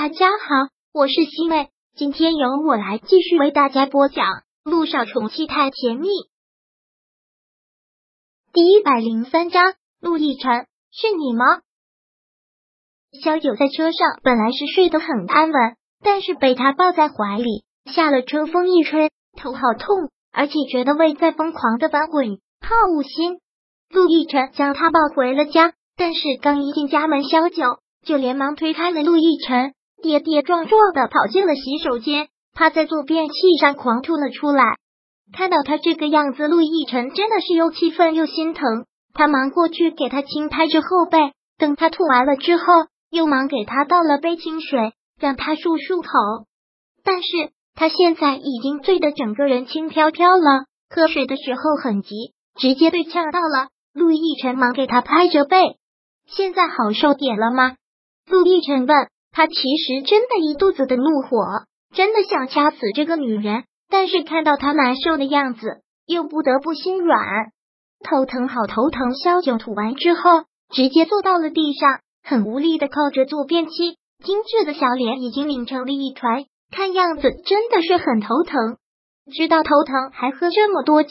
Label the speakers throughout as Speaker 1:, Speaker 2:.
Speaker 1: 大家好，我是西妹，今天由我来继续为大家播讲《路上宠妻太甜蜜》第一百零三章。陆亦辰，是你吗？萧九在车上本来是睡得很安稳，但是被他抱在怀里，下了车风一吹，头好痛，而且觉得胃在疯狂的翻滚，好恶心。陆亦辰将他抱回了家，但是刚一进家门，萧九就连忙推开了陆亦辰。跌跌撞撞的跑进了洗手间，趴在坐便器上狂吐了出来。看到他这个样子，陆亦辰真的是又气愤又心疼。他忙过去给他轻拍着后背，等他吐完了之后，又忙给他倒了杯清水，让他漱漱口。但是他现在已经醉得整个人轻飘飘了，喝水的时候很急，直接被呛到了。陆亦辰忙给他拍着背，现在好受点了吗？陆亦辰问。他其实真的一肚子的怒火，真的想掐死这个女人，但是看到她难受的样子，又不得不心软。头疼，好头疼！萧九吐完之后，直接坐到了地上，很无力的靠着坐便器，精致的小脸已经拧成了一团，看样子真的是很头疼。知道头疼还喝这么多酒，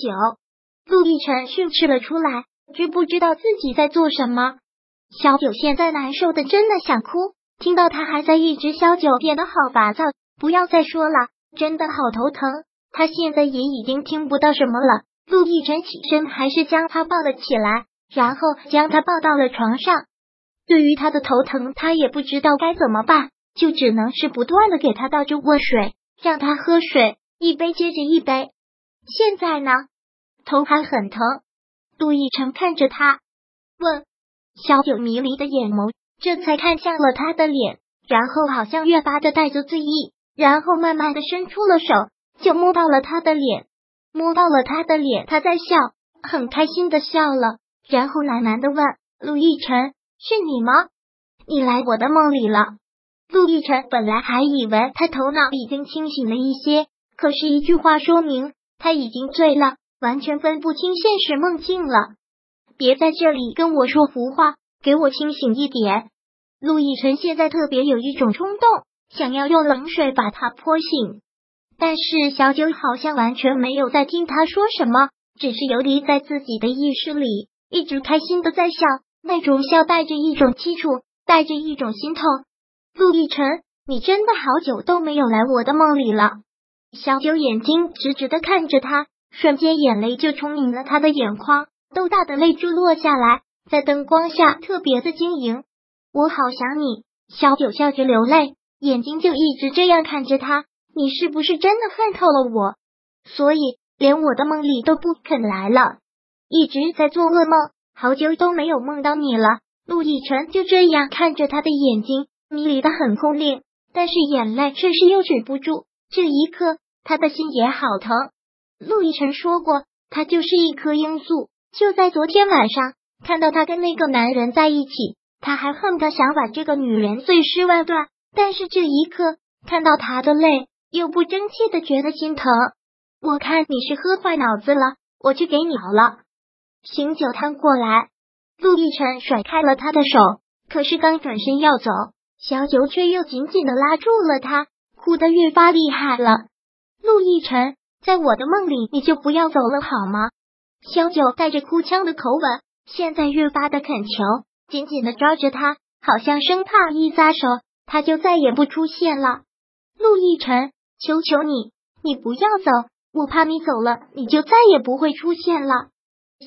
Speaker 1: 陆亦辰训斥了出来，知不知道自己在做什么？小九现在难受的真的想哭。听到他还在一直消酒，变得好烦躁。不要再说了，真的好头疼。他现在也已经听不到什么了。陆亦辰起身，还是将他抱了起来，然后将他抱到了床上。对于他的头疼，他也不知道该怎么办，就只能是不断的给他倒着温水，让他喝水，一杯接着一杯。现在呢，头还很疼。陆亦辰看着他，问：小九迷离的眼眸。这才看向了他的脸，然后好像越发的带着醉意，然后慢慢的伸出了手，就摸到了他的脸，摸到了他的脸，他在笑，很开心的笑了，然后喃喃的问：“陆亦辰，是你吗？你来我的梦里了。”陆亦辰本来还以为他头脑已经清醒了一些，可是，一句话说明他已经醉了，完全分不清现实梦境了。别在这里跟我说胡话。给我清醒一点！陆亦辰现在特别有一种冲动，想要用冷水把他泼醒。但是小九好像完全没有在听他说什么，只是游离在自己的意识里，一直开心的在笑，那种笑带着一种凄楚，带着一种心痛。陆亦辰，你真的好久都没有来我的梦里了。小九眼睛直直的看着他，瞬间眼泪就充盈了他的眼眶，豆大的泪珠落下来。在灯光下特别的晶莹，我好想你。小九笑着流泪，眼睛就一直这样看着他。你是不是真的恨透了我，所以连我的梦里都不肯来了？一直在做噩梦，好久都没有梦到你了。陆亦辰就这样看着他的眼睛，迷离的很空灵，但是眼泪却是又止不住。这一刻，他的心也好疼。陆亦辰说过，他就是一颗罂粟。就在昨天晚上。看到他跟那个男人在一起，他还恨得想把这个女人碎尸万段。但是这一刻看到他的泪，又不争气的觉得心疼。我看你是喝坏脑子了，我去给你熬了。醒酒汤过来，陆亦辰甩开了他的手，可是刚转身要走，小九却又紧紧的拉住了他，哭得越发厉害了。陆亦辰，在我的梦里，你就不要走了好吗？小九带着哭腔的口吻。现在越发的恳求，紧紧的抓着他，好像生怕一撒手，他就再也不出现了。陆亦辰，求求你，你不要走，我怕你走了，你就再也不会出现了。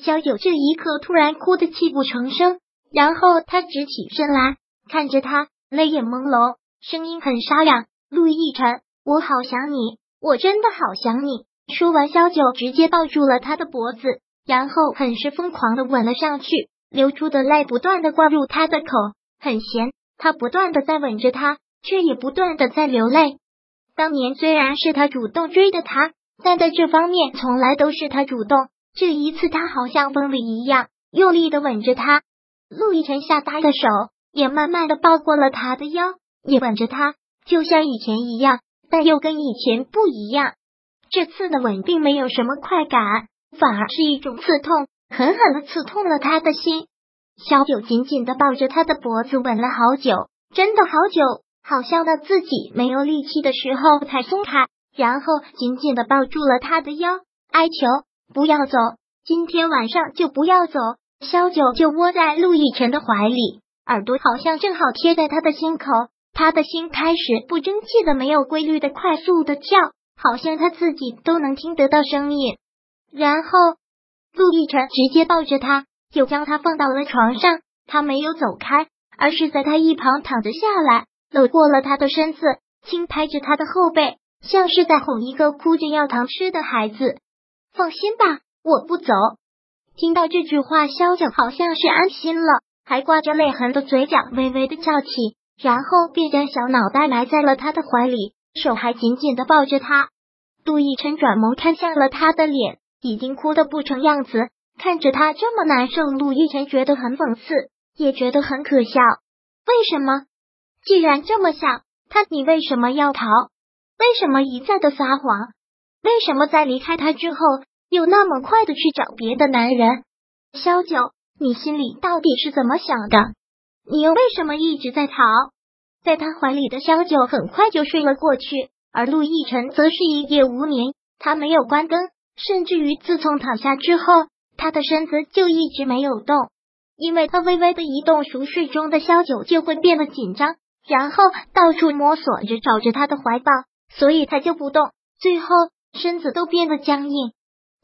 Speaker 1: 小九这一刻突然哭得泣不成声，然后他直起身来，看着他，泪眼朦胧，声音很沙哑：“陆亦辰，我好想你，我真的好想你。”说完，萧九直接抱住了他的脖子。然后很是疯狂的吻了上去，流出的泪不断的灌入他的口，很咸。他不断的在吻着他，却也不断的在流泪。当年虽然是他主动追的他，但在这方面从来都是他主动。这一次他好像疯了一样，用力的吻着他。陆亦辰下搭的手也慢慢的抱过了他的腰，也吻着他，就像以前一样，但又跟以前不一样。这次的吻并没有什么快感。反而是一种刺痛，狠狠的刺痛了他的心。小九紧紧的抱着他的脖子吻了好久，真的好久。好像到自己没有力气的时候才松开，然后紧紧的抱住了他的腰，哀求不要走，今天晚上就不要走。萧九就窝在陆亦辰的怀里，耳朵好像正好贴在他的心口，他的心开始不争气的、没有规律的、快速的跳，好像他自己都能听得到声音。然后陆亦辰直接抱着他，又将他放到了床上，他没有走开，而是在他一旁躺着下来。搂过了他的身子，轻拍着他的后背，像是在哄一个哭着要糖吃的孩子。放心吧，我不走。听到这句话，萧九好像是安心了，还挂着泪痕的嘴角微微的翘起，然后便将小脑袋埋在了他的怀里，手还紧紧的抱着他。杜奕晨转眸看向了他的脸，已经哭得不成样子，看着他这么难受，陆亦辰觉得很讽刺，也觉得很可笑。为什么？既然这么想，他你为什么要逃？为什么一再的撒谎？为什么在离开他之后又那么快的去找别的男人？萧九，你心里到底是怎么想的？你又为什么一直在逃？在他怀里的萧九很快就睡了过去，而陆亦辰则是一夜无眠。他没有关灯，甚至于自从躺下之后，他的身子就一直没有动，因为他微微的移动，熟睡中的萧九就会变得紧张。然后到处摸索着找着他的怀抱，所以他就不动，最后身子都变得僵硬。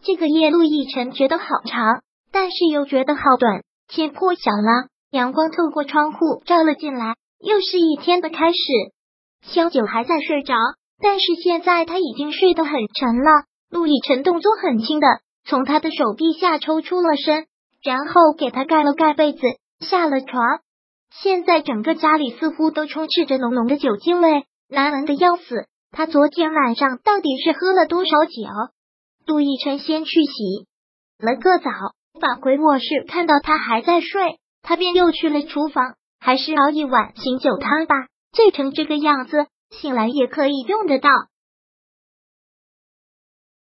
Speaker 1: 这个夜，陆亦辰觉得好长，但是又觉得好短。天破晓了，阳光透过窗户照了进来，又是一天的开始。萧九还在睡着，但是现在他已经睡得很沉了。陆亦辰动作很轻的从他的手臂下抽出了身，然后给他盖了盖被子，下了床。现在整个家里似乎都充斥着浓浓的酒精味，难闻的要死。他昨天晚上到底是喝了多少酒？杜奕晨先去洗了个澡，返回卧室，看到他还在睡，他便又去了厨房，还是熬一碗醒酒汤吧，醉成这个样子，醒来也可以用得到。